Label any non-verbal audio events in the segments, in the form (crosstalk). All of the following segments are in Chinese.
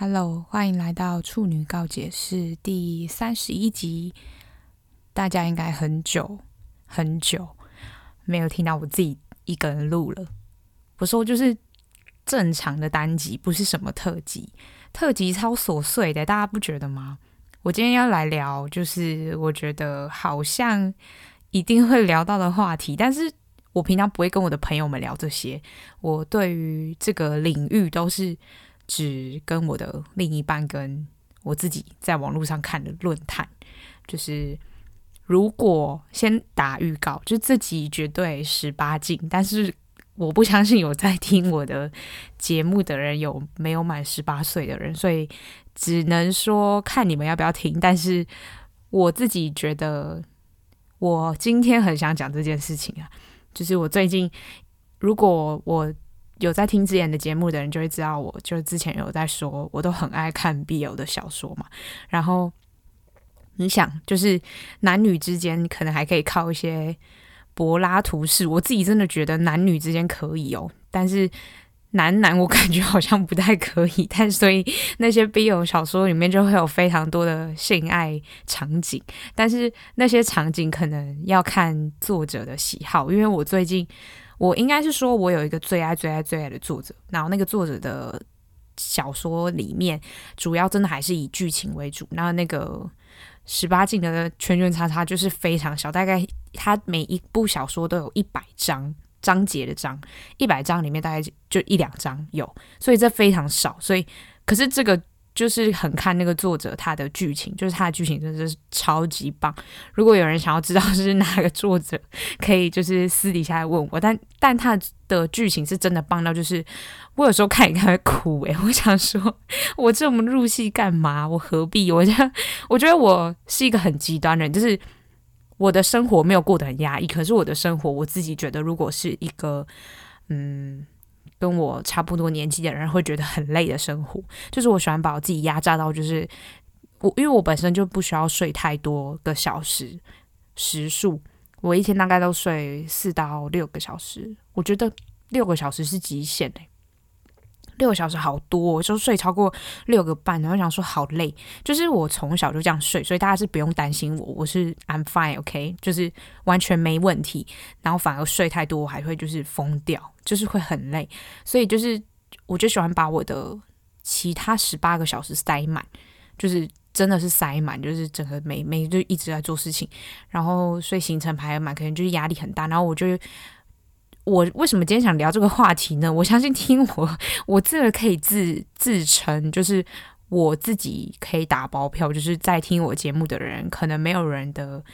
Hello，欢迎来到处女告解室第三十一集。大家应该很久很久没有听到我自己一个人录了。我说就是正常的单集，不是什么特辑。特辑超琐碎的，大家不觉得吗？我今天要来聊，就是我觉得好像一定会聊到的话题，但是我平常不会跟我的朋友们聊这些。我对于这个领域都是。只跟我的另一半跟我自己在网络上看的论坛，就是如果先打预告，就这集绝对十八禁，但是我不相信有在听我的节目的人有没有满十八岁的人，所以只能说看你们要不要听。但是我自己觉得，我今天很想讲这件事情啊，就是我最近如果我。有在听之前的节目的人就会知道，我就之前有在说，我都很爱看 BL 的小说嘛。然后你想，就是男女之间可能还可以靠一些柏拉图式，我自己真的觉得男女之间可以哦，但是男男我感觉好像不太可以。但所以那些 BL 小说里面就会有非常多的性爱场景，但是那些场景可能要看作者的喜好，因为我最近。我应该是说，我有一个最爱、最爱、最爱的作者，然后那个作者的小说里面，主要真的还是以剧情为主。然后那个十八禁的圈圈叉叉就是非常小，大概他每一部小说都有一百章章节的章，一百章里面大概就一两章有，所以这非常少。所以，可是这个。就是很看那个作者他的剧情，就是他的剧情真的是超级棒。如果有人想要知道是哪个作者，可以就是私底下来问我。但但他的剧情是真的棒到，就是我有时候看一看会哭诶，(laughs) 我想说，我这么入戏干嘛？我何必？我觉得我觉得我是一个很极端的人，就是我的生活没有过得很压抑，可是我的生活我自己觉得，如果是一个嗯。跟我差不多年纪的人会觉得很累的生活，就是我喜欢把我自己压榨到，就是我因为我本身就不需要睡太多个小时时数，我一天大概都睡四到六个小时，我觉得六个小时是极限欸。六个小时好多，我就睡超过六个半，然后想说好累。就是我从小就这样睡，所以大家是不用担心我，我是 I'm fine，OK，就是完全没问题。然后反而睡太多，我还会就是疯掉，就是会很累。所以就是我就喜欢把我的其他十八个小时塞满，就是真的是塞满，就是整个每每就一直在做事情，然后所以行程排满，可能就是压力很大。然后我就。我为什么今天想聊这个话题呢？我相信听我，我这个可以自自称，就是我自己可以打包票，就是在听我节目的人，可能没有人的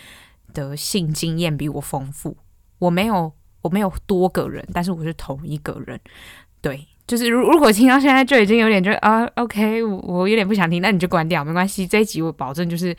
的性经验比我丰富。我没有，我没有多个人，但是我是同一个人。对，就是如如果听到现在就已经有点就啊，OK，我有点不想听，那你就关掉，没关系。这一集我保证就是。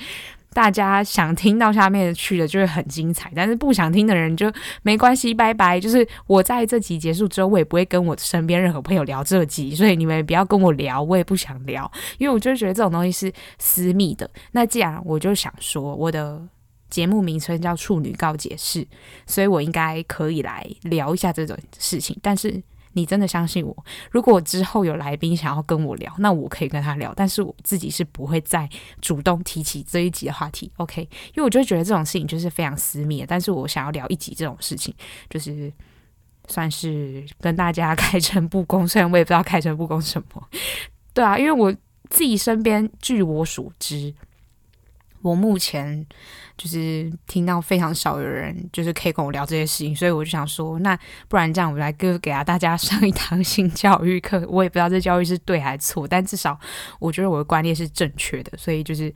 大家想听到下面去的就会很精彩，但是不想听的人就没关系，拜拜。就是我在这集结束之后，我也不会跟我身边任何朋友聊这集，所以你们不要跟我聊，我也不想聊，因为我就觉得这种东西是私密的。那既然我就想说，我的节目名称叫处女告解室，所以我应该可以来聊一下这种事情，但是。你真的相信我？如果之后有来宾想要跟我聊，那我可以跟他聊，但是我自己是不会再主动提起这一集的话题，OK？因为我就觉得这种事情就是非常私密，但是我想要聊一集这种事情，就是算是跟大家开诚布公，(laughs) 虽然我也不知道开诚布公什么，对啊，因为我自己身边，据我所知。我目前就是听到非常少有人就是可以跟我聊这些事情，所以我就想说，那不然这样，我来给给大家上一堂性教育课。我也不知道这教育是对还是错，但至少我觉得我的观念是正确的，所以就是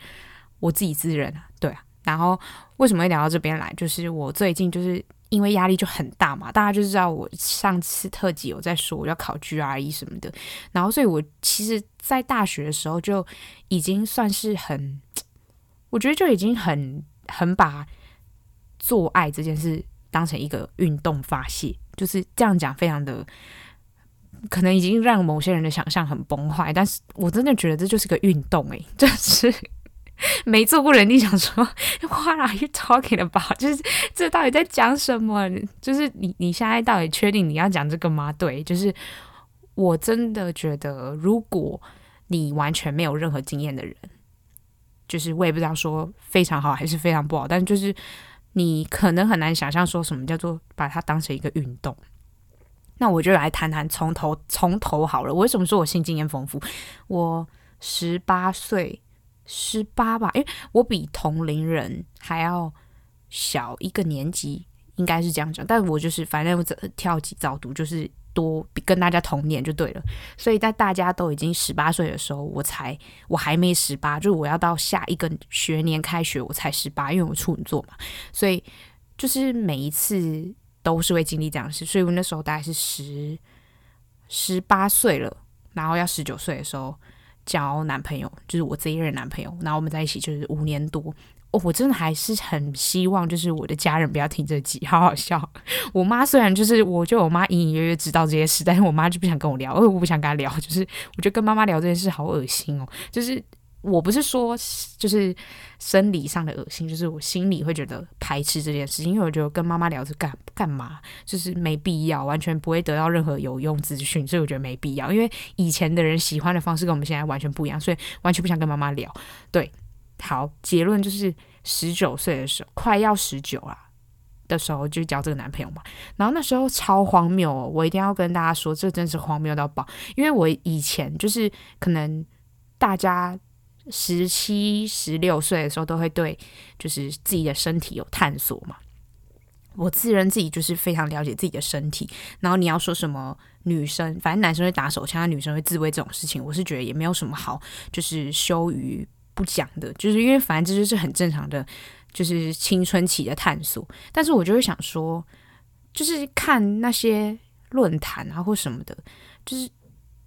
我自己自认啊，对啊。然后为什么会聊到这边来？就是我最近就是因为压力就很大嘛，大家就知道我上次特辑有在说我要考 GRE 什么的，然后所以我其实在大学的时候就已经算是很。我觉得就已经很很把做爱这件事当成一个运动发泄，就是这样讲，非常的可能已经让某些人的想象很崩坏。但是我真的觉得这就是个运动，诶，(laughs) 就是没做过人，你想说 (laughs) What are you talking about？就是这到底在讲什么？就是你你现在到底确定你要讲这个吗？对，就是我真的觉得如果。你完全没有任何经验的人，就是我也不知道说非常好还是非常不好，但就是你可能很难想象说什么叫做把它当成一个运动。那我就来谈谈从头从头好了。我为什么说我性经验丰富？我十八岁，十八吧，因为我比同龄人还要小一个年级，应该是这样讲。但我就是反正我跳级早读，就是多跟大家同年就对了。所以在大家都已经十八岁的时候，我才我还没十八，就是我要到下一个学年开学我才十八，因为我处女座嘛。所以就是每一次。都是会经历这样的事，所以我那时候大概是十十八岁了，然后要十九岁的时候交男朋友，就是我这一任男朋友，然后我们在一起就是五年多。哦，我真的还是很希望，就是我的家人不要听这集，好好笑。我妈虽然就是，我就我妈隐隐约约知道这些事，但是我妈就不想跟我聊，因为我不想跟她聊，就是我觉得跟妈妈聊这件事好恶心哦，就是。我不是说就是生理上的恶心，就是我心里会觉得排斥这件事情，因为我觉得跟妈妈聊是干干嘛，就是没必要，完全不会得到任何有用资讯，所以我觉得没必要。因为以前的人喜欢的方式跟我们现在完全不一样，所以完全不想跟妈妈聊。对，好，结论就是十九岁的时候，快要十九啊的时候就交这个男朋友嘛。然后那时候超荒谬哦，我一定要跟大家说，这真是荒谬到爆，因为我以前就是可能大家。十七、十六岁的时候，都会对就是自己的身体有探索嘛。我自认自己就是非常了解自己的身体。然后你要说什么女生，反正男生会打手枪，女生会自慰这种事情，我是觉得也没有什么好，就是羞于不讲的。就是因为反正这就是很正常的，就是青春期的探索。但是我就会想说，就是看那些论坛啊或什么的，就是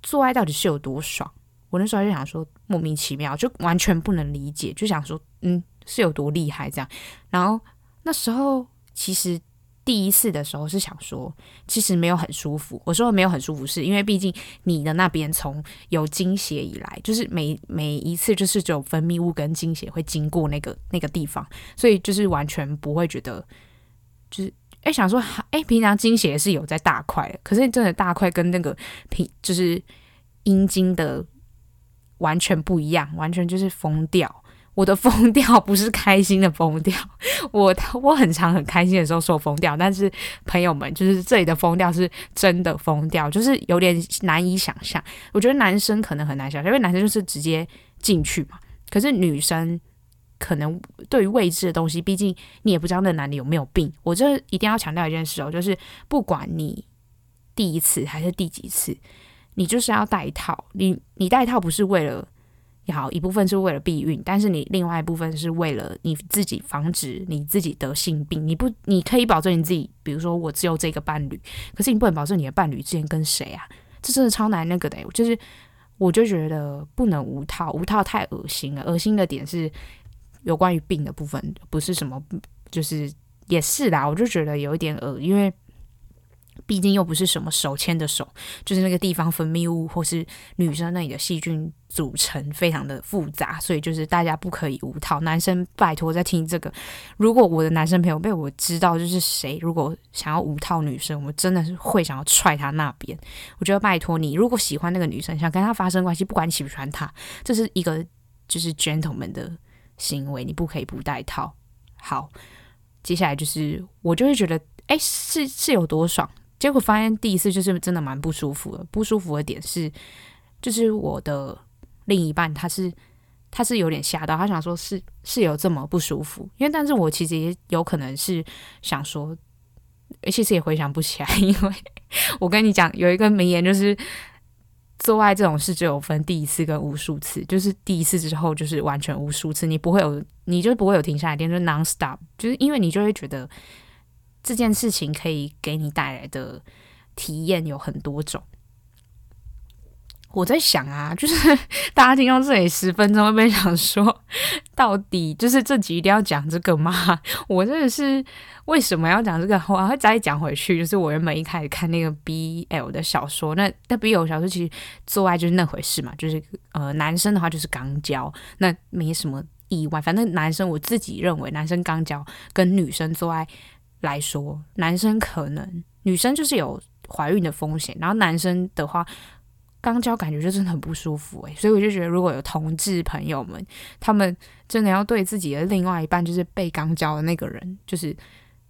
做爱到底是有多爽。我那时候就想说，莫名其妙，就完全不能理解，就想说，嗯，是有多厉害这样。然后那时候其实第一次的时候是想说，其实没有很舒服。我说没有很舒服，是因为毕竟你的那边从有经血以来，就是每每一次就是只有分泌物跟经血会经过那个那个地方，所以就是完全不会觉得，就是哎想说，哎平常经血是有在大块，可是真的大块跟那个平就是阴茎的。完全不一样，完全就是疯掉。我的疯掉不是开心的疯掉，我我很常很开心的时候说疯掉，但是朋友们就是这里的疯掉是真的疯掉，就是有点难以想象。我觉得男生可能很难想象，因为男生就是直接进去嘛。可是女生可能对于未知的东西，毕竟你也不知道那男的有没有病。我这一定要强调一件事哦，就是不管你第一次还是第几次。你就是要戴套，你你戴套不是为了好，一部分是为了避孕，但是你另外一部分是为了你自己防止你自己得性病。你不，你可以保证你自己，比如说我只有这个伴侣，可是你不能保证你的伴侣之前跟谁啊？这真的超难那个的。就是我就觉得不能无套，无套太恶心了。恶心的点是有关于病的部分，不是什么，就是也是啦。我就觉得有一点恶，因为。毕竟又不是什么手牵的手，就是那个地方分泌物或是女生那里的细菌组成非常的复杂，所以就是大家不可以无套。男生拜托在听这个，如果我的男生朋友被我知道就是谁，如果想要无套女生，我真的是会想要踹他那边。我觉得拜托你，如果喜欢那个女生，想跟她发生关系，不管你喜不喜欢她，这是一个就是 gentleman 的行为，你不可以不戴套。好，接下来就是我就会觉得，哎，是是有多爽。结果发现第一次就是真的蛮不舒服的，不舒服的点是，就是我的另一半他是他是有点吓到，他想说是是有这么不舒服，因为但是我其实也有可能是想说，其实也回想不起来，因为我跟你讲有一个名言就是做爱这种事只有分第一次跟无数次，就是第一次之后就是完全无数次，你不会有你就不会有停下来，就是 non stop，就是因为你就会觉得。这件事情可以给你带来的体验有很多种。我在想啊，(laughs) 就是大家听到这里十分钟，会不会想说，到底就是这集一定要讲这个吗？(laughs) 我真的是为什么要讲这个？我还会再讲回去。就是我原本一开始看那个 BL 的小说，那那 BL 小说其实做爱就是那回事嘛，就是呃，男生的话就是肛交，那没什么意外。反正男生我自己认为，男生肛交跟女生做爱。来说，男生可能女生就是有怀孕的风险，然后男生的话，肛交感觉就真的很不舒服诶，所以我就觉得如果有同志朋友们，他们真的要对自己的另外一半，就是被肛交的那个人，就是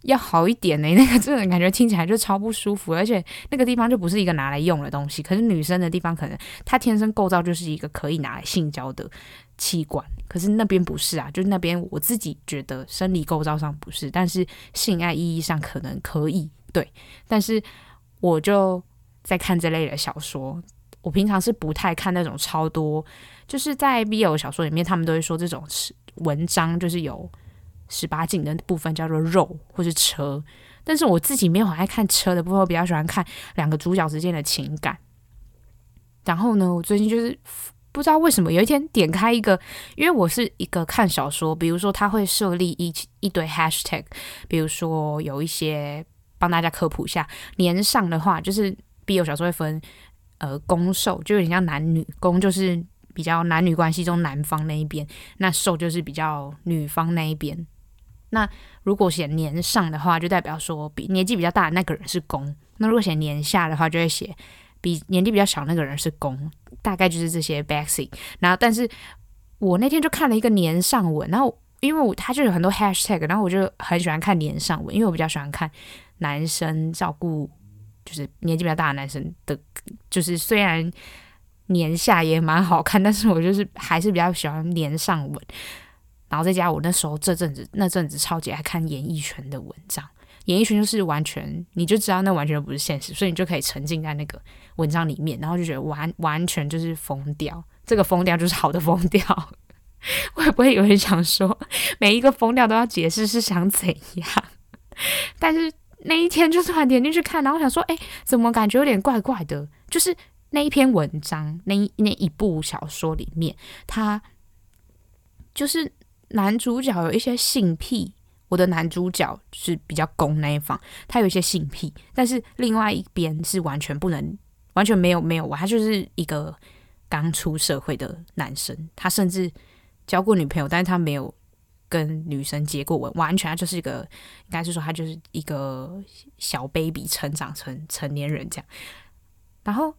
要好一点呢。(laughs) 那个真的感觉听起来就超不舒服，而且那个地方就不是一个拿来用的东西。可是女生的地方，可能她天生构造就是一个可以拿来性交的器官，可是那边不是啊，就是那边我自己觉得生理构造上不是，但是性爱意义上可能可以。对，但是我就在看这类的小说。我平常是不太看那种超多，就是在 BL 小说里面，他们都会说这种文章就是有十八禁的部分叫做肉或是车，但是我自己没有很爱看车的部分，我比较喜欢看两个主角之间的情感。然后呢，我最近就是不知道为什么有一天点开一个，因为我是一个看小说，比如说他会设立一一堆 hashtag，比如说有一些帮大家科普一下，年上的话就是 BL 小说会分。呃，攻受就有点像男女，攻就是比较男女关系中男方那一边，那受就是比较女方那一边。那如果写年上的话，就代表说比年纪比较大的那个人是攻；那如果写年下的话，就会写比年纪比较小那个人是攻。大概就是这些 basic。然后，但是我那天就看了一个年上文，然后因为我他就有很多 hashtag，然后我就很喜欢看年上文，因为我比较喜欢看男生照顾。就是年纪比较大的男生的，就是虽然年下也蛮好看，但是我就是还是比较喜欢年上文。然后再加我那时候这阵子那阵子超级爱看演艺圈的文章，演艺圈就是完全你就知道那完全不是现实，所以你就可以沉浸在那个文章里面，然后就觉得完完全就是疯掉。这个疯掉就是好的疯掉。(laughs) 会不会有人想说，每一个疯掉都要解释是想怎样？但是。那一天就突然点进去看，然后想说，哎，怎么感觉有点怪怪的？就是那一篇文章，那一那一部小说里面，他就是男主角有一些性癖。我的男主角是比较攻那一方，他有一些性癖，但是另外一边是完全不能，完全没有没有，他就是一个刚出社会的男生，他甚至交过女朋友，但是他没有。跟女生接过吻，完全他就是一个，应该是说他就是一个小 baby 成长成成年人这样。然后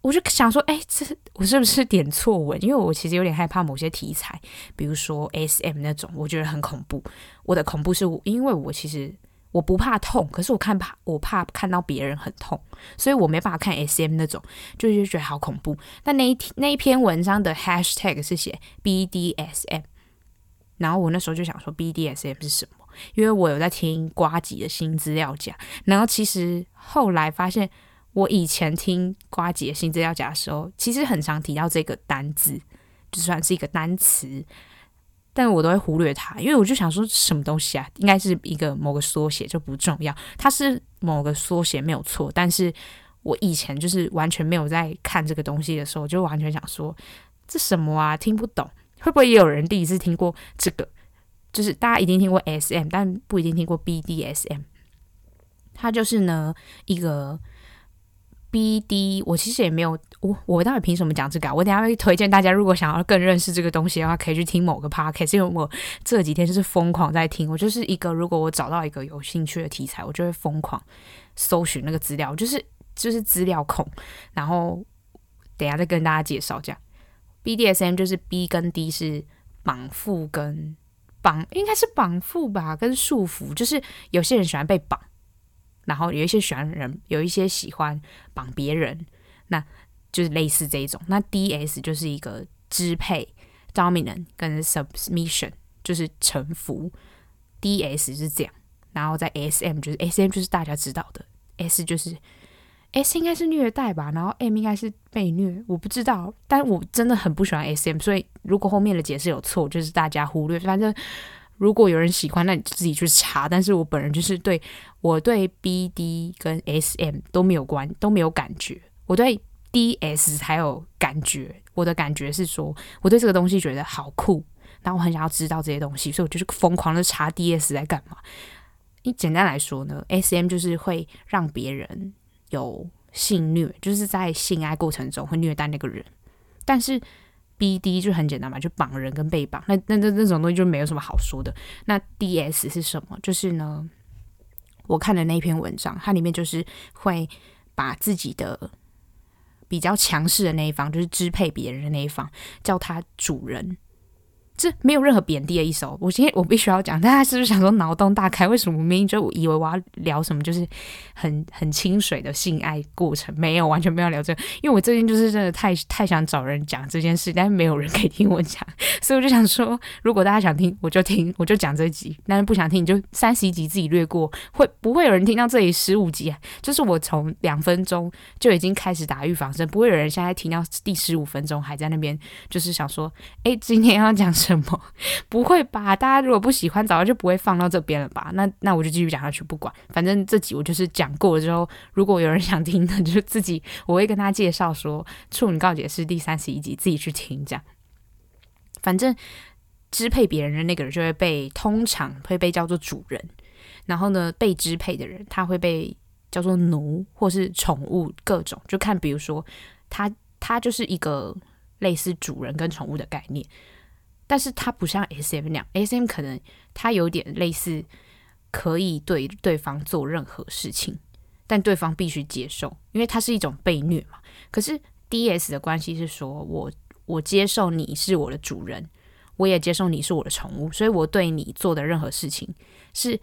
我就想说，哎，这我是不是点错文？因为我其实有点害怕某些题材，比如说 SM 那种，我觉得很恐怖。我的恐怖是因为我其实我不怕痛，可是我看怕我怕看到别人很痛，所以我没办法看 SM 那种，就是觉得好恐怖。但那一那一篇文章的 hashtag 是写 BDSM。然后我那时候就想说 BDSM 是什么？因为我有在听瓜吉的新资料夹。然后其实后来发现，我以前听瓜吉的新资料夹的时候，其实很常提到这个单字，就算是一个单词，但我都会忽略它，因为我就想说什么东西啊，应该是一个某个缩写，就不重要。它是某个缩写没有错，但是我以前就是完全没有在看这个东西的时候，就完全想说这什么啊，听不懂。会不会也有人第一次听过这个？就是大家一定听过 SM，但不一定听过 BDSM。它就是呢一个 BD，我其实也没有我我到底凭什么讲这个啊？我等下会推荐大家，如果想要更认识这个东西的话，可以去听某个 podcast。因为我这几天就是疯狂在听，我就是一个如果我找到一个有兴趣的题材，我就会疯狂搜寻那个资料，就是就是资料控。然后等下再跟大家介绍这样。BDSM 就是 B 跟 D 是绑缚跟绑，应该是绑缚吧，跟束缚。就是有些人喜欢被绑，然后有一些喜欢人，有一些喜欢绑别人，那就是类似这一种。那 DS 就是一个支配 （dominant） 跟 submission，就是臣服。DS 是这样，然后在 SM 就是 SM 就是大家知道的，S 就是。S 应该是虐待吧，然后 M 应该是被虐，我不知道，但我真的很不喜欢 SM，所以如果后面的解释有错，就是大家忽略。反正如果有人喜欢，那你自己去查。但是我本人就是对我对 BD 跟 SM 都没有关，都没有感觉。我对 DS 才有感觉。我的感觉是说，我对这个东西觉得好酷，然后我很想要知道这些东西，所以我就是疯狂的查 DS 在干嘛。你简单来说呢，SM 就是会让别人。有性虐，就是在性爱过程中会虐待那个人，但是 BD 就很简单嘛，就绑人跟被绑，那那那那种东西就没有什么好说的。那 DS 是什么？就是呢，我看的那篇文章，它里面就是会把自己的比较强势的那一方，就是支配别人的那一方，叫他主人。这没有任何贬低的意思哦。我今天我必须要讲，大家是不是想说脑洞大开？为什么明明就以为我要聊什么，就是很很清水的性爱过程？没有，完全没有聊这个。因为我最近就是真的太太想找人讲这件事，但是没有人可以听我讲，所以我就想说，如果大家想听，我就听，我就讲这集；但是不想听，你就三十一集自己略过。会不会有人听到这里十五集啊？就是我从两分钟就已经开始打预防针，不会有人现在听到第十五分钟还在那边，就是想说，哎，今天要讲什么？什么？(laughs) 不会吧？大家如果不喜欢，早就不会放到这边了吧？那那我就继续讲下去，不管。反正这集我就是讲过了之后，如果有人想听的，就自己我会跟他介绍说，《处女告解是》第三十一集，自己去听。这样，反正支配别人的那个人就会被通常会被叫做主人，然后呢，被支配的人他会被叫做奴或是宠物，各种就看，比如说他他就是一个类似主人跟宠物的概念。但是它不像 SM 那样，SM 可能它有点类似，可以对对方做任何事情，但对方必须接受，因为它是一种被虐嘛。可是 DS 的关系是说，我我接受你是我的主人，我也接受你是我的宠物，所以我对你做的任何事情是。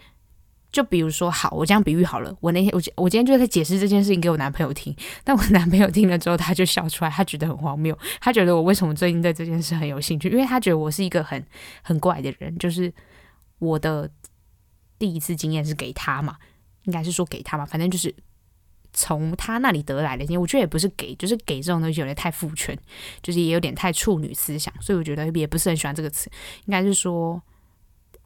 就比如说，好，我这样比喻好了。我那天，我我今天就在解释这件事情给我男朋友听，但我男朋友听了之后，他就笑出来，他觉得很荒谬。他觉得我为什么最近对这件事很有兴趣？因为他觉得我是一个很很怪的人。就是我的第一次经验是给他嘛，应该是说给他嘛，反正就是从他那里得来的经验。我觉得也不是给，就是给这种东西有点太父权，就是也有点太处女思想，所以我觉得也不是很喜欢这个词。应该是说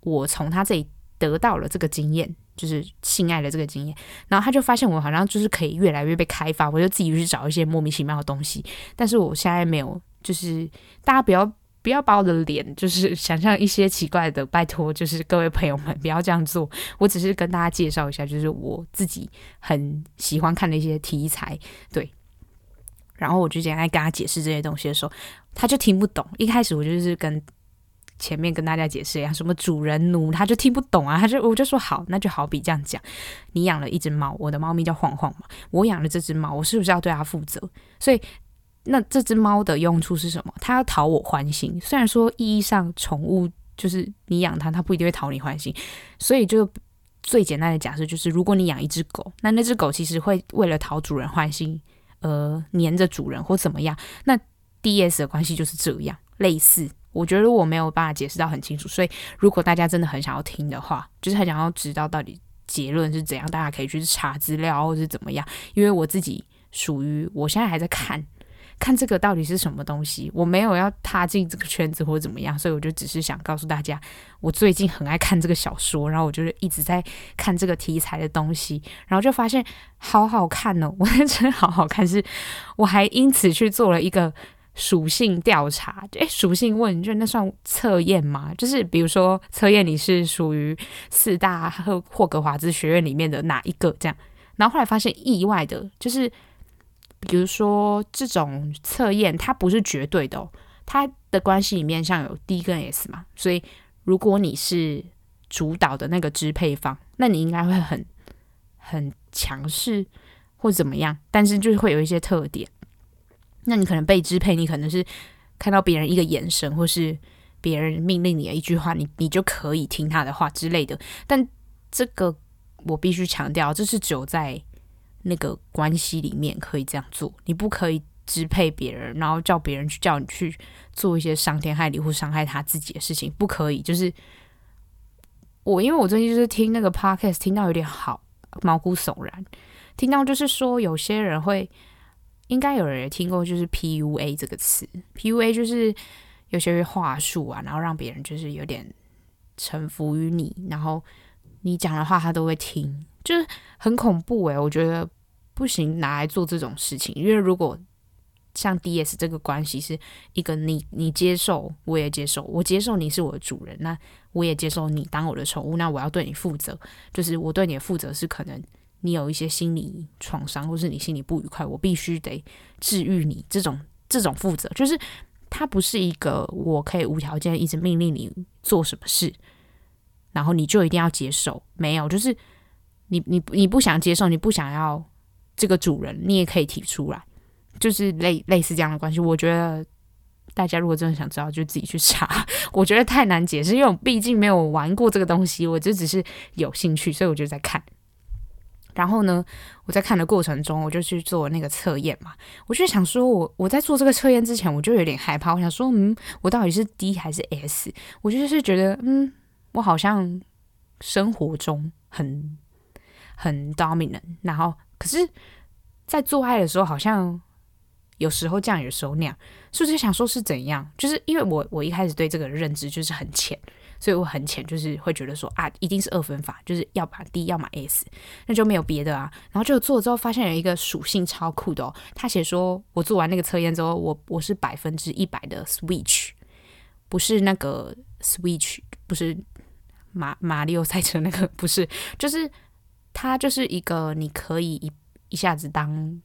我从他这里。得到了这个经验，就是性爱的这个经验，然后他就发现我好像就是可以越来越被开发，我就自己去找一些莫名其妙的东西。但是我现在没有，就是大家不要不要把我的脸就是想象一些奇怪的，拜托，就是各位朋友们不要这样做。我只是跟大家介绍一下，就是我自己很喜欢看的一些题材，对。然后我就简单跟他解释这些东西的时候，他就听不懂。一开始我就是跟。前面跟大家解释一下，什么主人奴，他就听不懂啊，他就我就说好，那就好比这样讲，你养了一只猫，我的猫咪叫晃晃嘛，我养了这只猫，我是不是要对它负责？所以那这只猫的用处是什么？它要讨我欢心。虽然说意义上宠物就是你养它，它不一定会讨你欢心，所以就最简单的假设就是，如果你养一只狗，那那只狗其实会为了讨主人欢心，呃，黏着主人或怎么样，那 DS 的关系就是这样类似。我觉得我没有办法解释到很清楚，所以如果大家真的很想要听的话，就是很想要知道到底结论是怎样，大家可以去查资料或是怎么样。因为我自己属于我现在还在看看这个到底是什么东西，我没有要踏进这个圈子或者怎么样，所以我就只是想告诉大家，我最近很爱看这个小说，然后我就是一直在看这个题材的东西，然后就发现好好看哦，我真的好好看，是我还因此去做了一个。属性调查，诶，属性问卷那算测验吗？就是比如说测验你是属于四大和霍格华兹学院里面的哪一个这样，然后后来发现意外的，就是比如说这种测验它不是绝对的哦，它的关系里面像有 D 跟 S 嘛，所以如果你是主导的那个支配方，那你应该会很很强势或怎么样，但是就是会有一些特点。那你可能被支配，你可能是看到别人一个眼神，或是别人命令你的一句话，你你就可以听他的话之类的。但这个我必须强调，这是只有在那个关系里面可以这样做，你不可以支配别人，然后叫别人去叫你去做一些伤天害理或伤害他自己的事情，不可以。就是我，因为我最近就是听那个 podcast，听到有点好毛骨悚然，听到就是说有些人会。应该有人也听过，就是 PUA 这个词。PUA 就是有些话术啊，然后让别人就是有点臣服于你，然后你讲的话他都会听，就是很恐怖诶，我觉得不行，拿来做这种事情。因为如果像 DS 这个关系是一个你你接受，我也接受，我接受你是我的主人，那我也接受你当我的宠物，那我要对你负责，就是我对你的负责是可能。你有一些心理创伤，或是你心里不愉快，我必须得治愈你。这种这种负责，就是它不是一个我可以无条件一直命令你做什么事，然后你就一定要接受。没有，就是你你你不想接受，你不想要这个主人，你也可以提出来。就是类类似这样的关系。我觉得大家如果真的想知道，就自己去查。(laughs) 我觉得太难解释，因为我毕竟没有玩过这个东西，我就只是有兴趣，所以我就在看。然后呢，我在看的过程中，我就去做那个测验嘛。我就想说我，我在做这个测验之前，我就有点害怕。我想说，嗯，我到底是 D 还是 S？我就是觉得，嗯，我好像生活中很很 dominant，然后可是，在做爱的时候，好像有时候这样，有时候那样。是不是想说，是怎样？就是因为我我一开始对这个认知就是很浅。所以我很浅，就是会觉得说啊，一定是二分法，就是要把 D，要么 S，那就没有别的啊。然后就做了之后，发现有一个属性超酷的哦。他写说，我做完那个测验之后，我我是百分之一百的 Switch，不是那个 Switch，不是马马里奥赛车那个，不是，就是他就是一个你可以一一下子当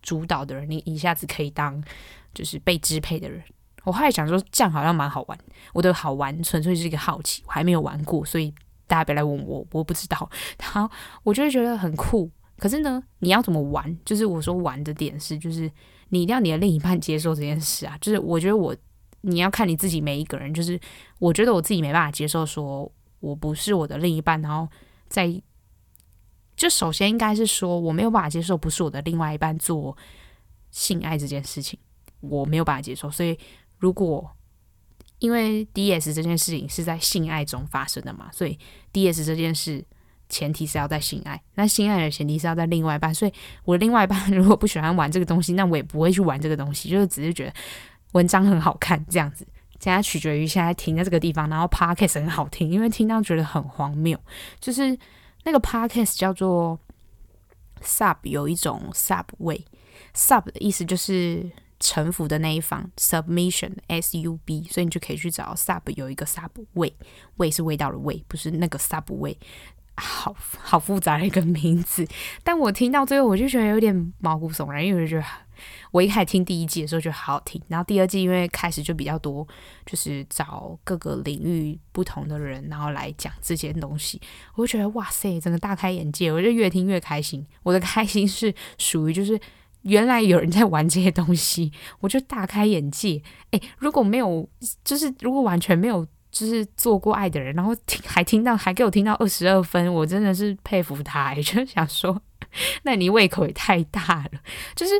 主导的人，你一下子可以当就是被支配的人。我后来想说，这样好像蛮好玩。我的好玩纯粹是一个好奇，我还没有玩过，所以大家别来问我，我不知道。然后我就会觉得很酷。可是呢，你要怎么玩？就是我说玩的点是，就是你一定要你的另一半接受这件事啊。就是我觉得我，你要看你自己每一个人。就是我觉得我自己没办法接受，说我不是我的另一半，然后在就首先应该是说我没有办法接受，不是我的另外一半做性爱这件事情，我没有办法接受，所以。如果因为 DS 这件事情是在性爱中发生的嘛，所以 DS 这件事前提是要在性爱，那性爱的前提是要在另外一半，所以我的另外一半如果不喜欢玩这个东西，那我也不会去玩这个东西，就是只是觉得文章很好看这样子。现在取决于现在停在这个地方，然后 Podcast 很好听，因为听到觉得很荒谬，就是那个 Podcast 叫做 Sub，有一种 Sub 味，Sub 的意思就是。臣服的那一方，submission s u b，所以你就可以去找 sub 有一个 sub 味，味是味道的味，不是那个 sub 味，好好复杂的一个名字。但我听到最后，我就觉得有点毛骨悚然，因为我觉得我一开始听第一季的时候觉得好好听，然后第二季因为开始就比较多，就是找各个领域不同的人，然后来讲这些东西，我就觉得哇塞，整个大开眼界，我就越听越开心。我的开心是属于就是。原来有人在玩这些东西，(laughs) 我就大开眼界。诶，如果没有，就是如果完全没有，就是做过爱的人，然后听还听到，还给我听到二十二分，我真的是佩服他。也 (laughs) 就想说，(laughs) 那你胃口也太大了。就是，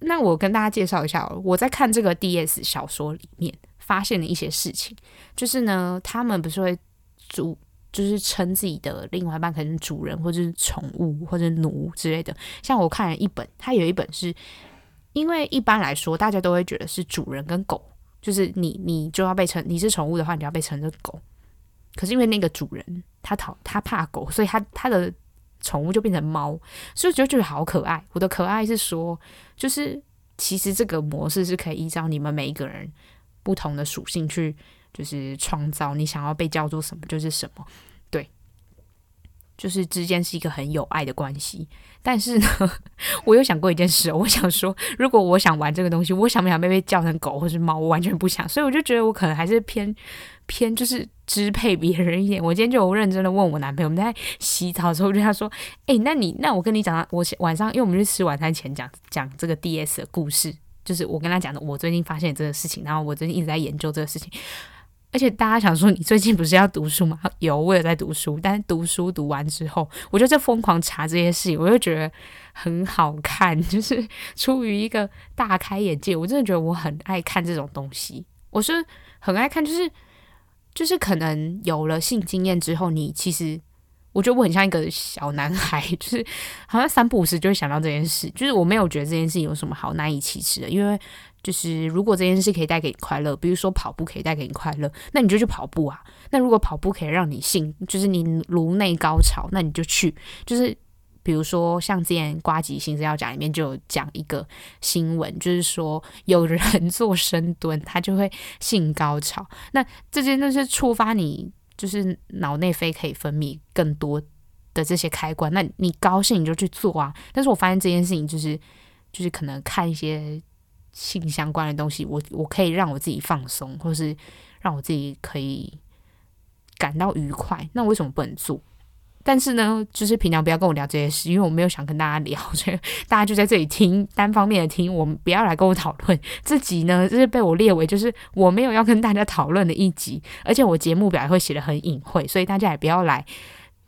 那我跟大家介绍一下，我在看这个 DS 小说里面发现的一些事情，就是呢，他们不是会煮。就是称自己的另外一半可能是主人，或者是宠物，或者奴之类的。像我看了一本，它有一本是，因为一般来说大家都会觉得是主人跟狗，就是你你就要被称你是宠物的话，你就要被称作狗。可是因为那个主人他讨他怕狗，所以他他的宠物就变成猫，所以就觉得好可爱。我的可爱是说，就是其实这个模式是可以依照你们每一个人不同的属性去。就是创造你想要被叫做什么就是什么，对，就是之间是一个很有爱的关系。但是呢，(laughs) 我有想过一件事，我想说，如果我想玩这个东西，我想不想被被叫成狗或是猫？我完全不想。所以我就觉得我可能还是偏偏就是支配别人一点。我今天就认真的问我男朋友，我们在洗澡的时候，我就他说：“哎，那你那我跟你讲，我晚上因为我们去吃晚餐前讲讲这个 DS 的故事，就是我跟他讲的，我最近发现这个事情，然后我最近一直在研究这个事情。”而且大家想说，你最近不是要读书吗？(laughs) 有，我有在读书。但是读书读完之后，我就在疯狂查这些事情，我就觉得很好看，(laughs) 就是出于一个大开眼界。我真的觉得我很爱看这种东西，我是很爱看，就是就是可能有了性经验之后，你其实我觉得我很像一个小男孩，(laughs) 就是好像三不五时就会想到这件事。就是我没有觉得这件事情有什么好难以启齿的，因为。就是如果这件事可以带给你快乐，比如说跑步可以带给你快乐，那你就去跑步啊。那如果跑步可以让你性，就是你颅内高潮，那你就去。就是比如说像之前瓜吉新资料夹里面就有讲一个新闻，就是说有人 (laughs) 做深蹲，他就会性高潮。那这件就是触发你就是脑内啡可以分泌更多的这些开关。那你高兴你就去做啊。但是我发现这件事情就是就是可能看一些。性相关的东西，我我可以让我自己放松，或是让我自己可以感到愉快。那为什么不能做？但是呢，就是平常不要跟我聊这些事，因为我没有想跟大家聊，所以大家就在这里听单方面的听，我们不要来跟我讨论。这集呢，就是被我列为就是我没有要跟大家讨论的一集，而且我节目表也会写得很隐晦，所以大家也不要来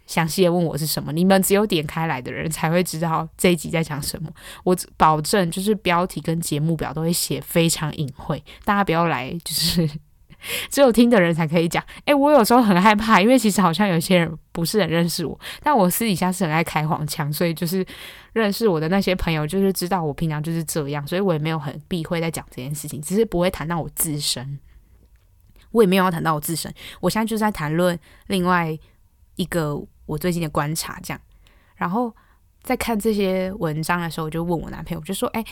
详细的问我是什么。你们只有点开来的人才会知道这一集在讲什么。我保证，就是标题跟节目表都会写非常隐晦，大家不要来就是。(laughs) 只有听的人才可以讲。诶，我有时候很害怕，因为其实好像有些人不是很认识我，但我私底下是很爱开黄腔，所以就是认识我的那些朋友，就是知道我平常就是这样，所以我也没有很避讳在讲这件事情，只是不会谈到我自身。我也没有要谈到我自身，我现在就是在谈论另外一个我最近的观察，这样。然后在看这些文章的时候，我就问我男朋友，我就说：“诶。”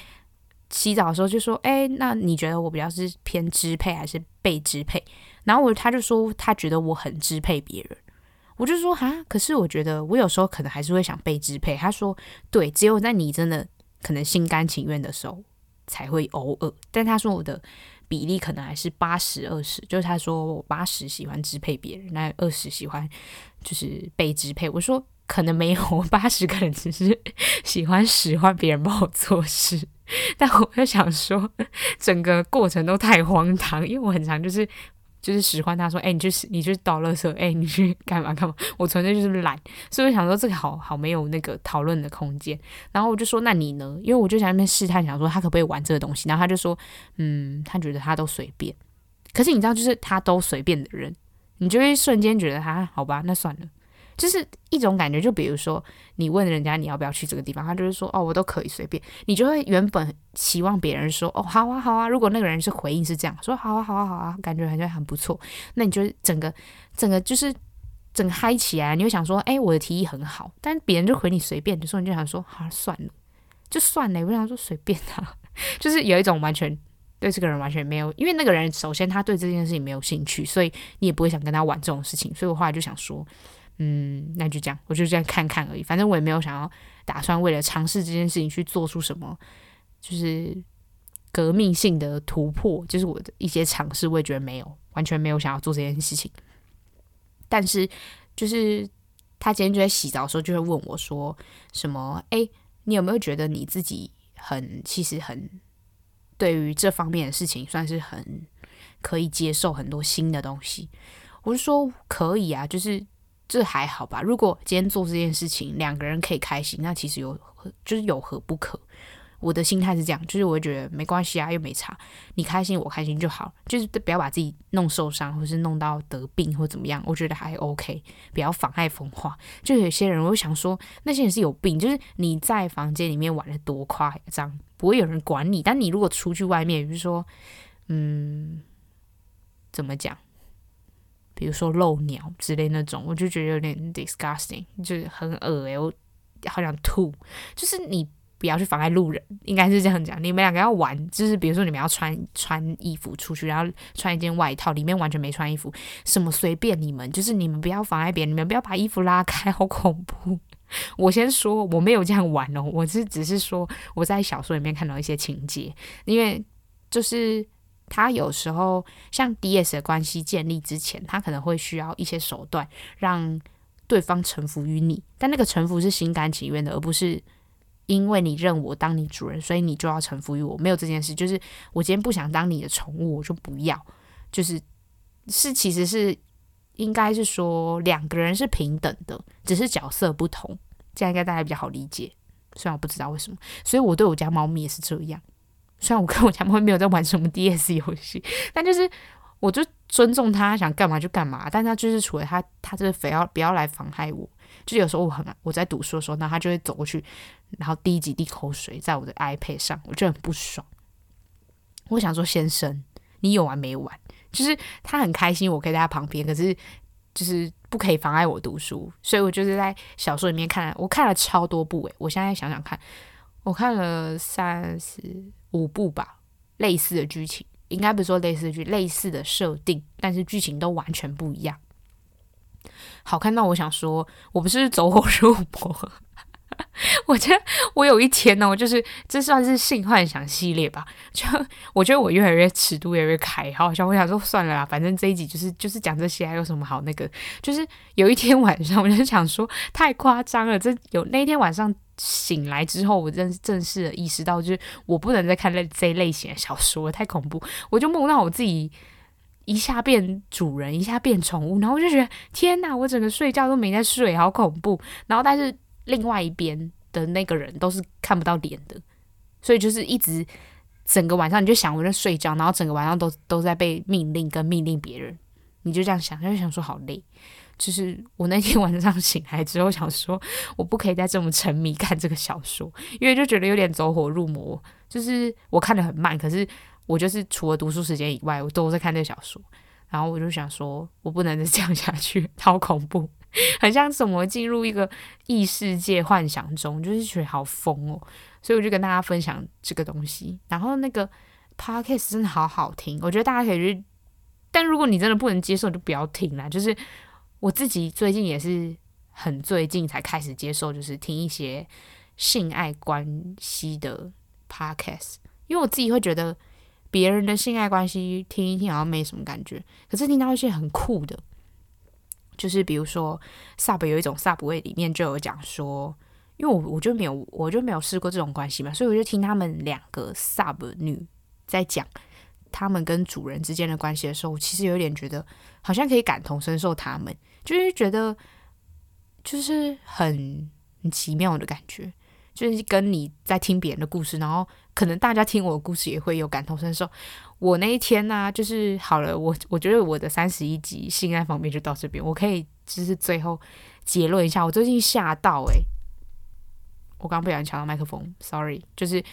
洗澡的时候就说：“哎，那你觉得我比较是偏支配还是被支配？”然后我他就说他觉得我很支配别人，我就说哈，可是我觉得我有时候可能还是会想被支配。他说：“对，只有在你真的可能心甘情愿的时候才会偶尔。”但他说我的比例可能还是八十二十，就是他说我八十喜欢支配别人，那二十喜欢就是被支配。我说可能没有，我 (laughs) 八十可能只是喜欢使唤别人帮我做事。(laughs) 但我就想说，整个过程都太荒唐，因为我很常就是就是使唤他说，哎、欸，你去你去倒垃圾，哎、你去 (laughs) 干嘛干嘛，我纯粹就是懒，所以我想说这个好好没有那个讨论的空间。然后我就说，那你呢？因为我就想那边试探，想说他可不可以玩这个东西。然后他就说，嗯，他觉得他都随便。可是你知道，就是他都随便的人，你就会瞬间觉得他好吧，那算了。就是一种感觉，就比如说你问人家你要不要去这个地方，他就是说哦，我都可以随便。你就会原本期望别人说哦，好啊好啊。如果那个人是回应是这样说，好啊好啊好啊，感觉好像很不错。那你就整个整个就是整嗨起来，你会想说，哎，我的提议很好。但别人就回你随便的时候，你就想说，好，算了，就算了。我想说随便他，(laughs) 就是有一种完全对这个人完全没有，因为那个人首先他对这件事情没有兴趣，所以你也不会想跟他玩这种事情。所以我后来就想说。嗯，那就这样，我就这样看看而已。反正我也没有想要打算为了尝试这件事情去做出什么，就是革命性的突破。就是我的一些尝试，我也觉得没有，完全没有想要做这件事情。但是，就是他今天就在洗澡的时候，就会问我说：“什么？哎，你有没有觉得你自己很，其实很对于这方面的事情，算是很可以接受很多新的东西？”我就说：“可以啊，就是。”这还好吧？如果今天做这件事情，两个人可以开心，那其实有就是有何不可？我的心态是这样，就是我会觉得没关系啊，又没差，你开心我开心就好，就是不要把自己弄受伤，或是弄到得病或怎么样，我觉得还 OK，不要妨碍风化。就有些人我想说，那些人是有病，就是你在房间里面玩的多夸张，不会有人管你，但你如果出去外面，比如说，嗯，怎么讲？比如说漏鸟之类那种，我就觉得有点 disgusting，就是很恶诶、欸，我好想吐。就是你不要去妨碍路人，应该是这样讲。你们两个要玩，就是比如说你们要穿穿衣服出去，然后穿一件外套，里面完全没穿衣服，什么随便你们，就是你们不要妨碍别人，你们不要把衣服拉开，好恐怖。(laughs) 我先说我没有这样玩哦，我是只是说我在小说里面看到一些情节，因为就是。他有时候像 DS 的关系建立之前，他可能会需要一些手段让对方臣服于你，但那个臣服是心甘情愿的，而不是因为你认我当你主人，所以你就要臣服于我。没有这件事，就是我今天不想当你的宠物，我就不要。就是是其实是应该是说两个人是平等的，只是角色不同，这样应该大家比较好理解。虽然我不知道为什么，所以我对我家猫咪也是这样。虽然我跟我家猫没有在玩什么 (laughs) DS 游戏，但就是我就尊重他想干嘛就干嘛。但他就是除了他，他就是非要不要来妨害我。就有时候我很我在读书的时候，那他就会走过去，然后滴几滴口水在我的 iPad 上，我就很不爽。我想说，先生，你有完没完？就是他很开心，我可以在他旁边，可是就是不可以妨碍我读书。所以我就是在小说里面看了，我看了超多部诶，我现在想想看，我看了三十。五部吧，类似的剧情，应该不是说类似的剧，类似的设定，但是剧情都完全不一样。好看到我想说，我不是走火入魔，(laughs) 我觉得我有一天呢，我，就是这算是性幻想系列吧。就我觉得我越来越尺度越来越开，好像我想说算了啦，反正这一集就是就是讲这些，还有什么好那个？就是有一天晚上，(laughs) 我就想说太夸张了。这有那一天晚上醒来之后，我正正式的意识到，就是我不能再看类这类型的小说，太恐怖。我就梦到我自己一下变主人，一下变宠物，然后我就觉得天哪，我整个睡觉都没在睡，好恐怖。然后但是。另外一边的那个人都是看不到脸的，所以就是一直整个晚上你就想我在睡觉，然后整个晚上都都在被命令跟命令别人，你就这样想，就想说好累。就是我那天晚上醒来之后想说，我不可以再这么沉迷看这个小说，因为就觉得有点走火入魔。就是我看得很慢，可是我就是除了读书时间以外，我都在看这个小说。然后我就想说，我不能再这样下去，好恐怖。(laughs) 很像什么进入一个异世界幻想中，就是觉得好疯哦，所以我就跟大家分享这个东西。然后那个 podcast 真的好好听，我觉得大家可以去。但如果你真的不能接受，就不要听啦。就是我自己最近也是很最近才开始接受，就是听一些性爱关系的 podcast，因为我自己会觉得别人的性爱关系听一听好像没什么感觉，可是听到一些很酷的。就是比如说，Sub 有一种 Sub 位里面就有讲说，因为我我就没有我就没有试过这种关系嘛，所以我就听他们两个 Sub 女在讲他们跟主人之间的关系的时候，我其实有点觉得好像可以感同身受，他们就是觉得就是很很奇妙的感觉。就是跟你在听别人的故事，然后可能大家听我的故事也会有感同身受。我那一天呢、就是好了，我我觉得我的三十一集性爱方面就到这边，我可以就是最后结论一下，我最近吓到诶、我刚不小心抢到麦克风，sorry，就是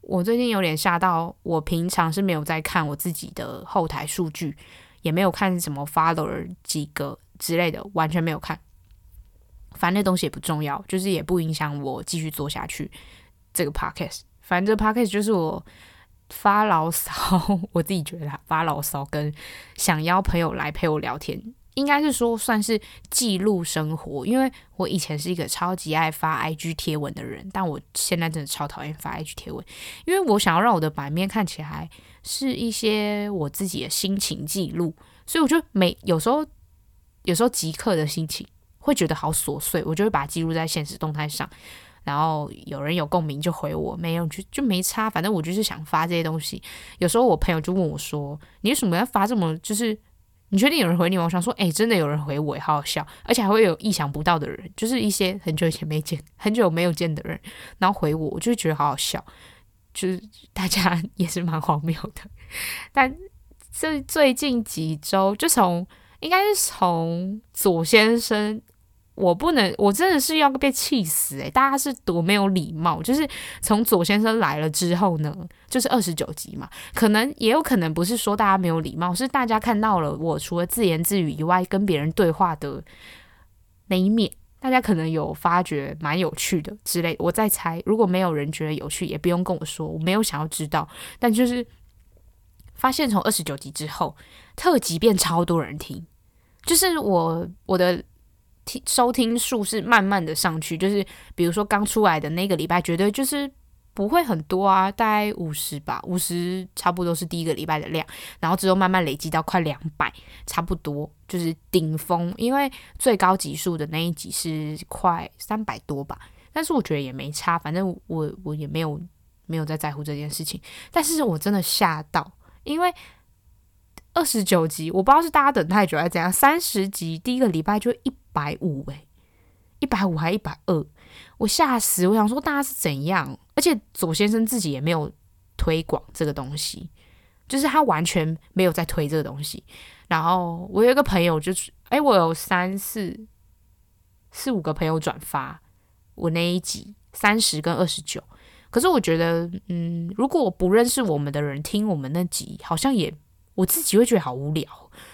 我最近有点吓到，我平常是没有在看我自己的后台数据，也没有看什么 follower 几个之类的，完全没有看。反正那东西也不重要，就是也不影响我继续做下去这个 podcast。反正这 podcast 就是我发牢骚，我自己觉得发牢骚跟想邀朋友来陪我聊天，应该是说算是记录生活。因为我以前是一个超级爱发 IG 贴文的人，但我现在真的超讨厌发 IG 贴文，因为我想要让我的版面看起来是一些我自己的心情记录，所以我就每有时候有时候即刻的心情。会觉得好琐碎，我就会把它记录在现实动态上，然后有人有共鸣就回我，没有就就没差，反正我就是想发这些东西。有时候我朋友就问我说：“你为什么要发这么？就是你确定有人回你吗？”我想说：“诶，真的有人回我，好好笑，而且还会有意想不到的人，就是一些很久以前没见、很久没有见的人，然后回我，我就觉得好好笑，就是大家 (laughs) 也是蛮荒谬的。但这最近几周，就从应该是从左先生。我不能，我真的是要被气死诶、大家是多没有礼貌。就是从左先生来了之后呢，就是二十九集嘛，可能也有可能不是说大家没有礼貌，是大家看到了我除了自言自语以外跟别人对话的那一面，大家可能有发觉蛮有趣的之类。我在猜，如果没有人觉得有趣，也不用跟我说，我没有想要知道。但就是发现从二十九集之后，特辑变超多人听，就是我我的。听收听数是慢慢的上去，就是比如说刚出来的那个礼拜，绝对就是不会很多啊，大概五十吧，五十差不多是第一个礼拜的量，然后之后慢慢累积到快两百，差不多就是顶峰，因为最高级数的那一集是快三百多吧，但是我觉得也没差，反正我我也没有没有在在乎这件事情，但是我真的吓到，因为。二十九集，我不知道是大家等太久还是怎样。三十集第一个礼拜就一百五，诶，一百五还一百二，我吓死！我想说大家是怎样？而且左先生自己也没有推广这个东西，就是他完全没有在推这个东西。然后我有一个朋友就是，哎，我有三四四五个朋友转发我那一集三十跟二十九，可是我觉得，嗯，如果不认识我们的人听我们那集，好像也。我自己会觉得好无聊，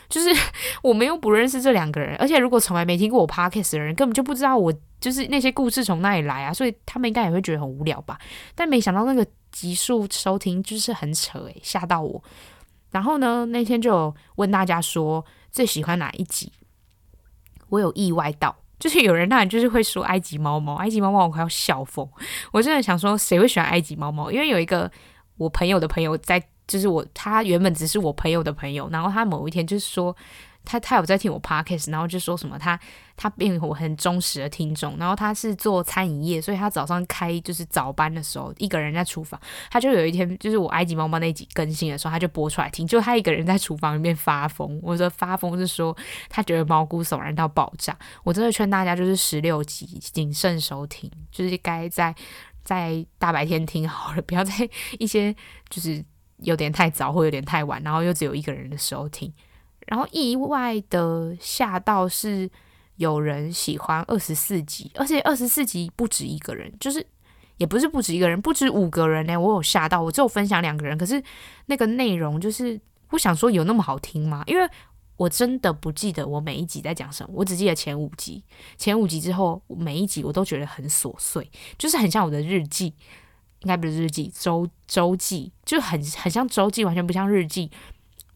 就是 (laughs) 我们又不认识这两个人，而且如果从来没听过我 podcast 的人，根本就不知道我就是那些故事从哪里来啊，所以他们应该也会觉得很无聊吧。但没想到那个集数收听就是很扯诶，吓到我。然后呢，那天就有问大家说最喜欢哪一集，我有意外到，就是有人当然就是会说埃及猫猫，埃及猫猫我快要笑疯。我真的想说，谁会喜欢埃及猫猫？因为有一个我朋友的朋友在，就是我他原本只是我朋友的朋友，然后他某一天就是说。他他有在听我 podcast，然后就说什么他他变我很忠实的听众，然后他是做餐饮业，所以他早上开就是早班的时候，一个人在厨房，他就有一天就是我埃及猫猫那集更新的时候，他就播出来听，就他一个人在厨房里面发疯。我说发疯是说他觉得毛骨悚然到爆炸。我真的劝大家就是十六集谨慎收听，就是该在在大白天听好了，不要在一些就是有点太早或有点太晚，然后又只有一个人的时候听。然后意外的吓到是有人喜欢二十四集，而且二十四集不止一个人，就是也不是不止一个人，不止五个人呢。我有吓到，我只有分享两个人，可是那个内容就是我想说有那么好听吗？因为我真的不记得我每一集在讲什么，我只记得前五集，前五集之后每一集我都觉得很琐碎，就是很像我的日记，应该不是日记，周周记，就很很像周记，完全不像日记。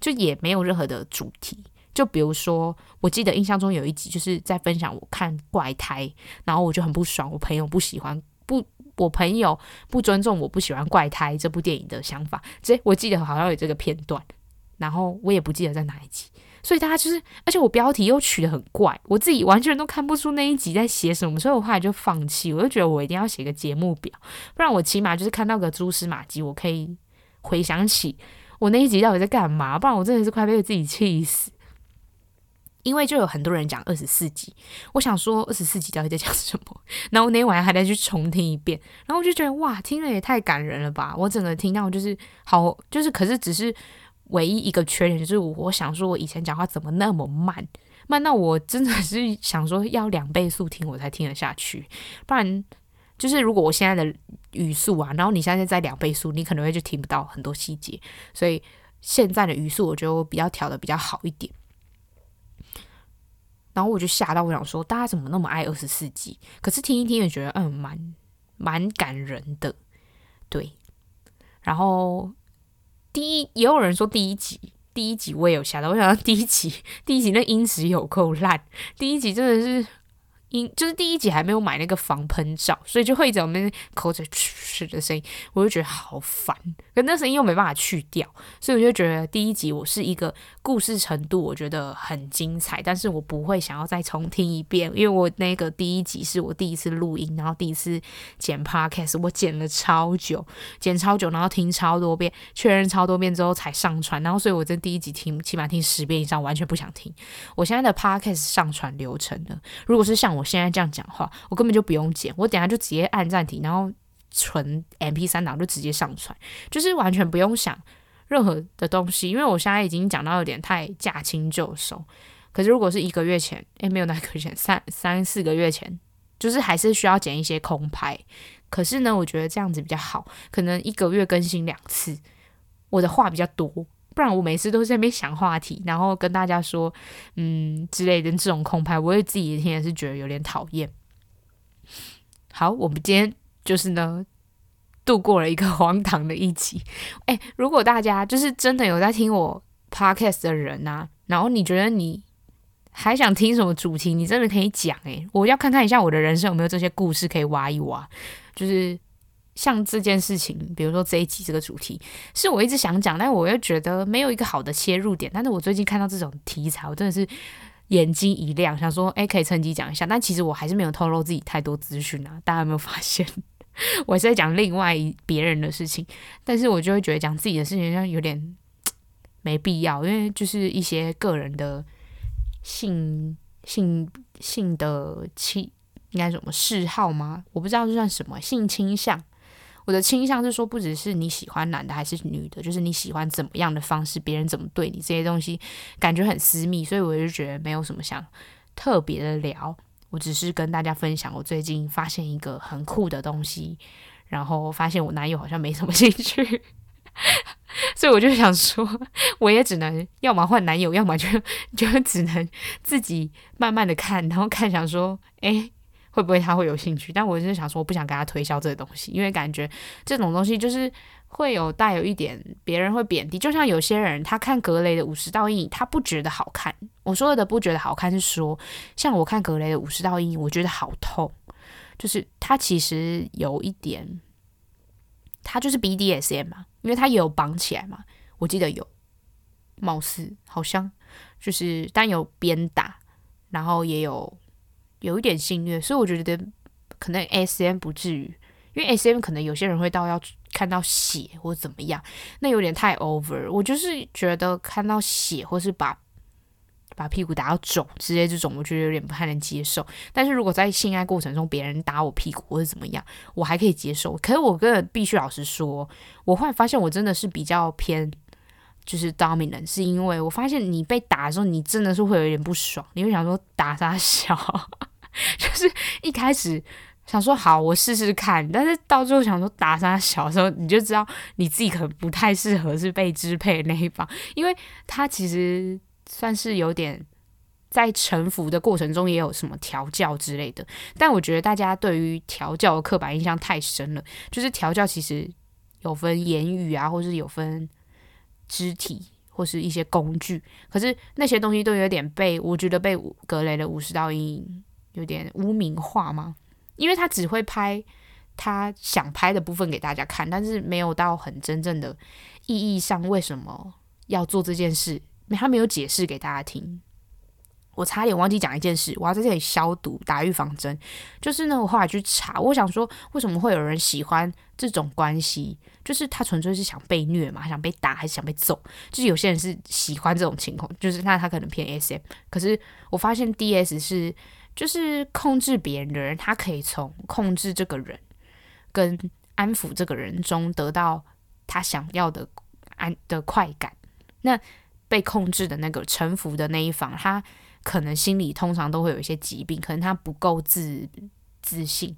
就也没有任何的主题，就比如说，我记得印象中有一集就是在分享我看怪胎，然后我就很不爽，我朋友不喜欢不，我朋友不尊重我不喜欢怪胎这部电影的想法，这我记得好像有这个片段，然后我也不记得在哪一集，所以大家就是，而且我标题又取得很怪，我自己完全都看不出那一集在写什么，所以我后来就放弃，我就觉得我一定要写个节目表，不然我起码就是看到个蛛丝马迹，我可以回想起。我那一集到底在干嘛？不然我真的是快被自己气死。因为就有很多人讲二十四集，我想说二十四集到底在讲什么？然后那天晚上还在去重听一遍，然后我就觉得哇，听了也太感人了吧！我整个听到就是好，就是可是只是唯一一个缺点就是我想说，我以前讲话怎么那么慢？慢到我真的是想说要两倍速听我才听得下去，不然。就是如果我现在的语速啊，然后你现在在两倍速，你可能会就听不到很多细节。所以现在的语速我觉得我比较调的比较好一点。然后我就吓到，我想说大家怎么那么爱二十四集？可是听一听也觉得嗯，蛮蛮感人的。对。然后第一也有人说第一集，第一集我也有吓到，我想到第一集第一集那音质有够烂，第一集真的是。因就是第一集还没有买那个防喷罩，所以就会一直有那口水嘘的声音，我就觉得好烦。可那声音又没办法去掉，所以我就觉得第一集我是一个故事程度我觉得很精彩，但是我不会想要再重听一遍，因为我那个第一集是我第一次录音，然后第一次剪 podcast，我剪了超久，剪超久，然后听超多遍，确认超多遍之后才上传，然后所以我在第一集听起码听十遍以上，完全不想听。我现在的 podcast 上传流程呢，如果是像我。我现在这样讲话，我根本就不用剪，我等下就直接按暂停，然后存 M P 三档就直接上传，就是完全不用想任何的东西。因为我现在已经讲到有点太驾轻就熟。可是如果是一个月前，诶，没有那个月前，三三四个月前，就是还是需要剪一些空拍。可是呢，我觉得这样子比较好，可能一个月更新两次，我的话比较多。不然我每次都是在那边想话题，然后跟大家说，嗯之类的这种空拍，我也自己听也是觉得有点讨厌。好，我们今天就是呢度过了一个荒唐的一集。(laughs) 哎，如果大家就是真的有在听我 podcast 的人啊，然后你觉得你还想听什么主题，你真的可以讲哎，我要看看一下我的人生有没有这些故事可以挖一挖，就是。像这件事情，比如说这一集这个主题，是我一直想讲，但我又觉得没有一个好的切入点。但是我最近看到这种题材，我真的是眼睛一亮，想说，哎，可以趁机讲一下。但其实我还是没有透露自己太多资讯啊，大家有没有发现？(laughs) 我是在讲另外别人的事情，但是我就会觉得讲自己的事情像有点没必要，因为就是一些个人的性性性的倾，应该什么嗜好吗？我不知道这算什么性倾向。我的倾向是说，不只是你喜欢男的还是女的，就是你喜欢怎么样的方式，别人怎么对你这些东西，感觉很私密，所以我就觉得没有什么想特别的聊。我只是跟大家分享，我最近发现一个很酷的东西，然后发现我男友好像没什么兴趣，(laughs) 所以我就想说，我也只能要么换男友，要么就就只能自己慢慢的看，然后看想说，诶。会不会他会有兴趣？但我就是想说，我不想跟他推销这个东西，因为感觉这种东西就是会有带有一点别人会贬低。就像有些人他看格雷的五十道阴影，他不觉得好看，我说的不觉得好看是说，像我看格雷的五十道阴影，我觉得好痛，就是他其实有一点，他就是 BDSM 嘛，因为他也有绑起来嘛，我记得有，貌似好像就是但有鞭打，然后也有有一点性虐，所以我觉得可能 SM 不至于，因为 SM 可能有些人会到要看到血或怎么样，那有点太 over，我就是觉得看到血或是把。把屁股打到肿之类这种，我觉得有点不太能接受。但是如果在性爱过程中别人打我屁股或者怎么样，我还可以接受。可是我跟必须老实说，我后来发现我真的是比较偏就是 dominant，是因为我发现你被打的时候，你真的是会有点不爽，你会想说打他小，(laughs) 就是一开始想说好我试试看，但是到最后想说打他小时候，你就知道你自己可能不太适合是被支配的那一方，因为他其实。算是有点在臣服的过程中也有什么调教之类的，但我觉得大家对于调教的刻板印象太深了。就是调教其实有分言语啊，或是有分肢体或是一些工具，可是那些东西都有点被我觉得被格雷的武士道阴影有点污名化吗，因为他只会拍他想拍的部分给大家看，但是没有到很真正的意义上为什么要做这件事。他没有解释给大家听，我差点忘记讲一件事，我要在这里消毒打预防针。就是呢，我后来去查，我想说，为什么会有人喜欢这种关系？就是他纯粹是想被虐嘛，想被打还是想被揍？就是有些人是喜欢这种情况，就是那他可能偏 SM。可是我发现 DS 是就是控制别人的人，他可以从控制这个人跟安抚这个人中得到他想要的安的快感。那被控制的那个臣服的那一方，他可能心里通常都会有一些疾病，可能他不够自自信，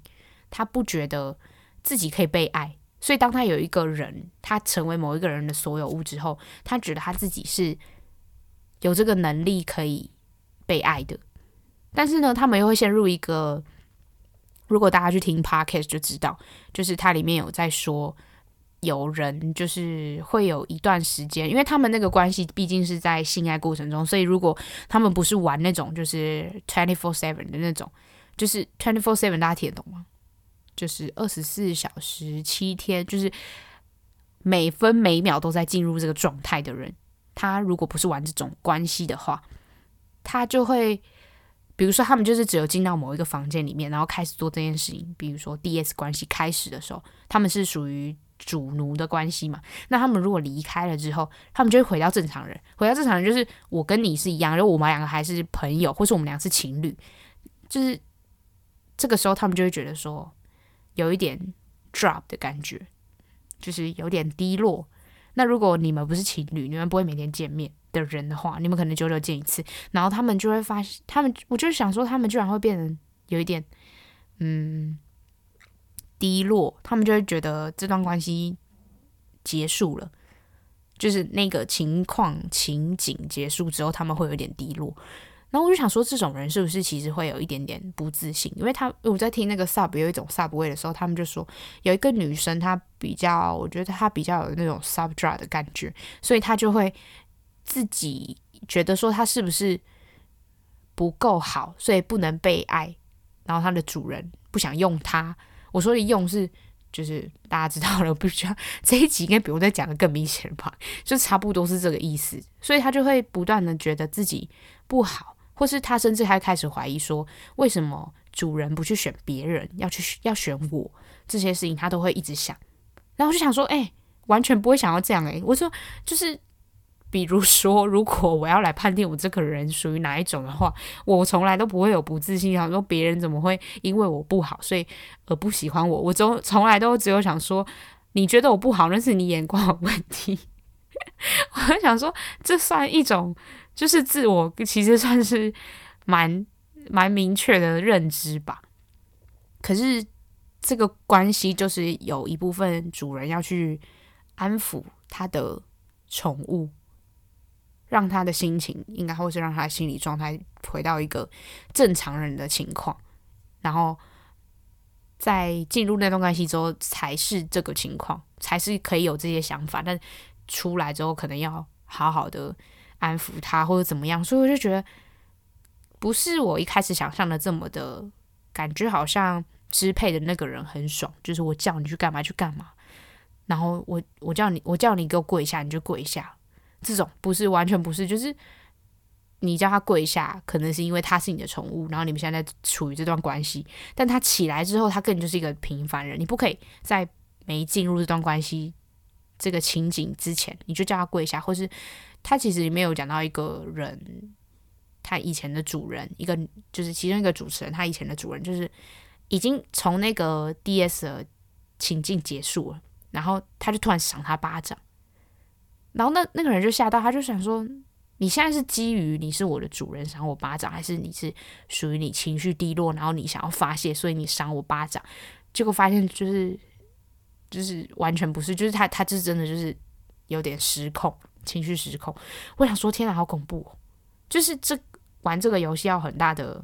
他不觉得自己可以被爱，所以当他有一个人，他成为某一个人的所有物之后，他觉得他自己是有这个能力可以被爱的。但是呢，他们又会陷入一个，如果大家去听 podcast 就知道，就是它里面有在说。有人就是会有一段时间，因为他们那个关系毕竟是在性爱过程中，所以如果他们不是玩那种就是 twenty four seven 的那种，就是 twenty four seven，大家听得懂吗？就是二十四小时七天，就是每分每秒都在进入这个状态的人，他如果不是玩这种关系的话，他就会，比如说他们就是只有进到某一个房间里面，然后开始做这件事情，比如说 DS 关系开始的时候，他们是属于。主奴的关系嘛，那他们如果离开了之后，他们就会回到正常人。回到正常人就是我跟你是一样，然后我们两个还是朋友，或是我们俩是情侣，就是这个时候他们就会觉得说有一点 drop 的感觉，就是有点低落。那如果你们不是情侣，你们不会每天见面的人的话，你们可能久久见一次，然后他们就会发现，他们我就是想说，他们居然会变成有一点，嗯。低落，他们就会觉得这段关系结束了，就是那个情况情景结束之后，他们会有点低落。然后我就想说，这种人是不是其实会有一点点不自信？因为他我在听那个 sub 有一种 sub 味的时候，他们就说有一个女生她比较，我觉得她比较有那种 sub drop 的感觉，所以她就会自己觉得说她是不是不够好，所以不能被爱，然后她的主人不想用她。我说的用是，就是大家知道了，不需要这一集应该比我再讲的更明显吧，就差不多是这个意思。所以他就会不断的觉得自己不好，或是他甚至还开始怀疑说，为什么主人不去选别人，要去要选我？这些事情他都会一直想。然后我就想说，哎、完全不会想要这样诶、欸，我说就是。比如说，如果我要来判定我这个人属于哪一种的话，我从来都不会有不自信，想说别人怎么会因为我不好，所以而不喜欢我。我从从来都只有想说，你觉得我不好，那是你眼光有问题。(laughs) 我就想说，这算一种，就是自我其实算是蛮蛮明确的认知吧。可是这个关系就是有一部分主人要去安抚他的宠物。让他的心情应该或是让他心理状态回到一个正常人的情况，然后在进入那段关系之后才是这个情况，才是可以有这些想法。但出来之后可能要好好的安抚他或者怎么样，所以我就觉得不是我一开始想象的这么的感觉，好像支配的那个人很爽，就是我叫你去干嘛去干嘛，然后我我叫你我叫你给我跪下你就跪下，这种不是完全不是，就是你叫他跪下，可能是因为他是你的宠物，然后你们现在处于这段关系，但他起来之后，他根本就是一个平凡人，你不可以在没进入这段关系这个情景之前，你就叫他跪下，或是。他其实里面有讲到一个人，他以前的主人，一个就是其中一个主持人，他以前的主人就是已经从那个 DS 的情境结束了，然后他就突然赏他巴掌，然后那那个人就吓到，他就想说，你现在是基于你是我的主人赏我巴掌，还是你是属于你情绪低落，然后你想要发泄，所以你赏我巴掌？结果发现就是就是完全不是，就是他他就是真的就是有点失控。情绪失控，我想说，天哪，好恐怖！就是这玩这个游戏要很大的，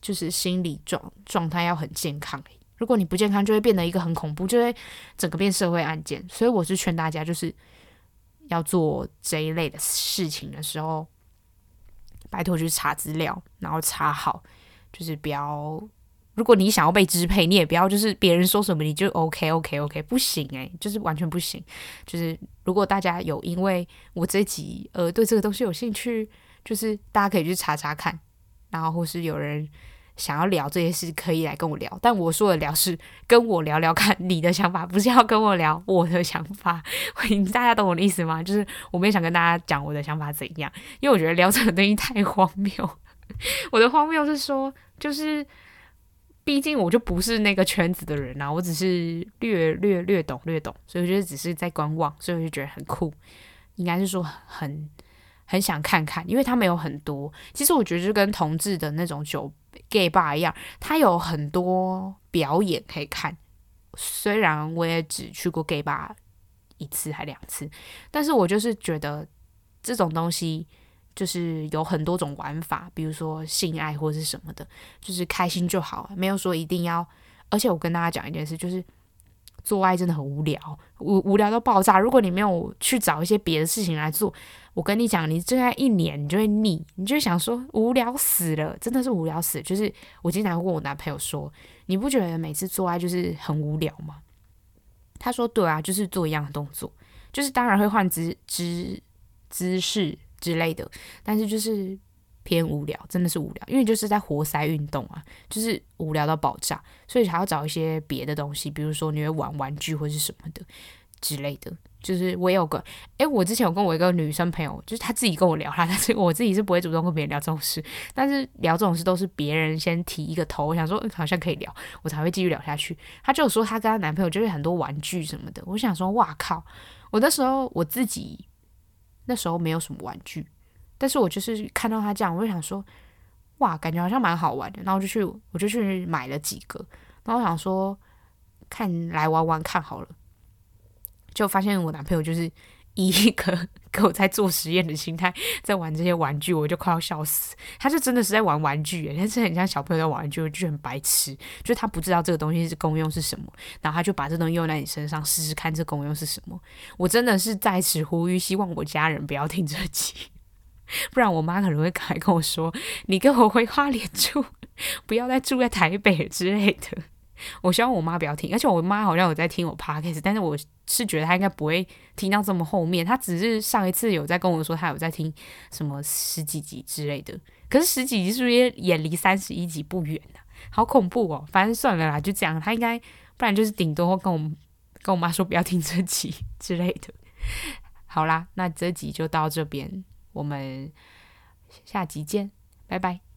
就是心理状状态要很健康。如果你不健康，就会变得一个很恐怖，就会整个变社会案件。所以我是劝大家，就是要做这一类的事情的时候，拜托去查资料，然后查好，就是不要。如果你想要被支配，你也不要就是别人说什么你就 OK OK OK，不行诶、就是完全不行。就是如果大家有因为我这集呃对这个东西有兴趣，就是大家可以去查查看，然后或是有人想要聊这些事，可以来跟我聊。但我说的聊是跟我聊聊看你的想法，不是要跟我聊我的想法。(laughs) 大家懂我的意思吗？就是我没想跟大家讲我的想法怎样，因为我觉得聊这个东西太荒谬。(laughs) 我的荒谬是说，就是。毕竟我就不是那个圈子的人啊，我只是略略略懂略懂，所以我觉得只是在观望，所以我就觉得很酷，应该是说很很想看看，因为他们有很多。其实我觉得就跟同志的那种酒 gay bar 一样，他有很多表演可以看。虽然我也只去过 gay bar 一次还两次，但是我就是觉得这种东西。就是有很多种玩法，比如说性爱或者是什么的，就是开心就好，没有说一定要。而且我跟大家讲一件事，就是做爱真的很无聊，无无聊到爆炸。如果你没有去找一些别的事情来做，我跟你讲，你真爱一年你就会腻，你就想说无聊死了，真的是无聊死。就是我经常问我男朋友说，你不觉得每次做爱就是很无聊吗？他说对啊，就是做一样的动作，就是当然会换姿姿姿势。之类的，但是就是偏无聊，真的是无聊，因为就是在活塞运动啊，就是无聊到爆炸，所以还要找一些别的东西，比如说你会玩玩具或是什么的之类的。就是我有个，诶，我之前有跟我一个女生朋友，就是她自己跟我聊她，(laughs) 但是我自己是不会主动跟别人聊这种事，但是聊这种事都是别人先提一个头，我想说好像可以聊，我才会继续聊下去。她就说她跟她男朋友就是很多玩具什么的，我想说哇靠，我那时候我自己。那时候没有什么玩具，但是我就是看到他这样，我就想说，哇，感觉好像蛮好玩的。然后就去，我就去买了几个，然后我想说，看来玩玩看好了，就发现我男朋友就是。以一个 (laughs) 跟我在做实验的心态，在玩这些玩具，我就快要笑死。他就真的是在玩玩具，但是很像小朋友在玩玩具，就很白痴。就他不知道这个东西是功用是什么，然后他就把这东西用在你身上试试看，这功用是什么。我真的是在此呼吁，希望我家人不要听这集，(laughs) 不然我妈可能会还跟我说：“你跟我回花莲住，不要再住在台北之类的。”我希望我妈不要听，而且我妈好像有在听我 podcast，但是我是觉得她应该不会听到这么后面。她只是上一次有在跟我说，她有在听什么十几集之类的。可是十几集是不是也离三十一集不远呢？好恐怖哦！反正算了啦，就这样。她应该不然就是顶多跟我跟我妈说不要听这集 (laughs) 之类的。好啦，那这集就到这边，我们下集见，拜拜。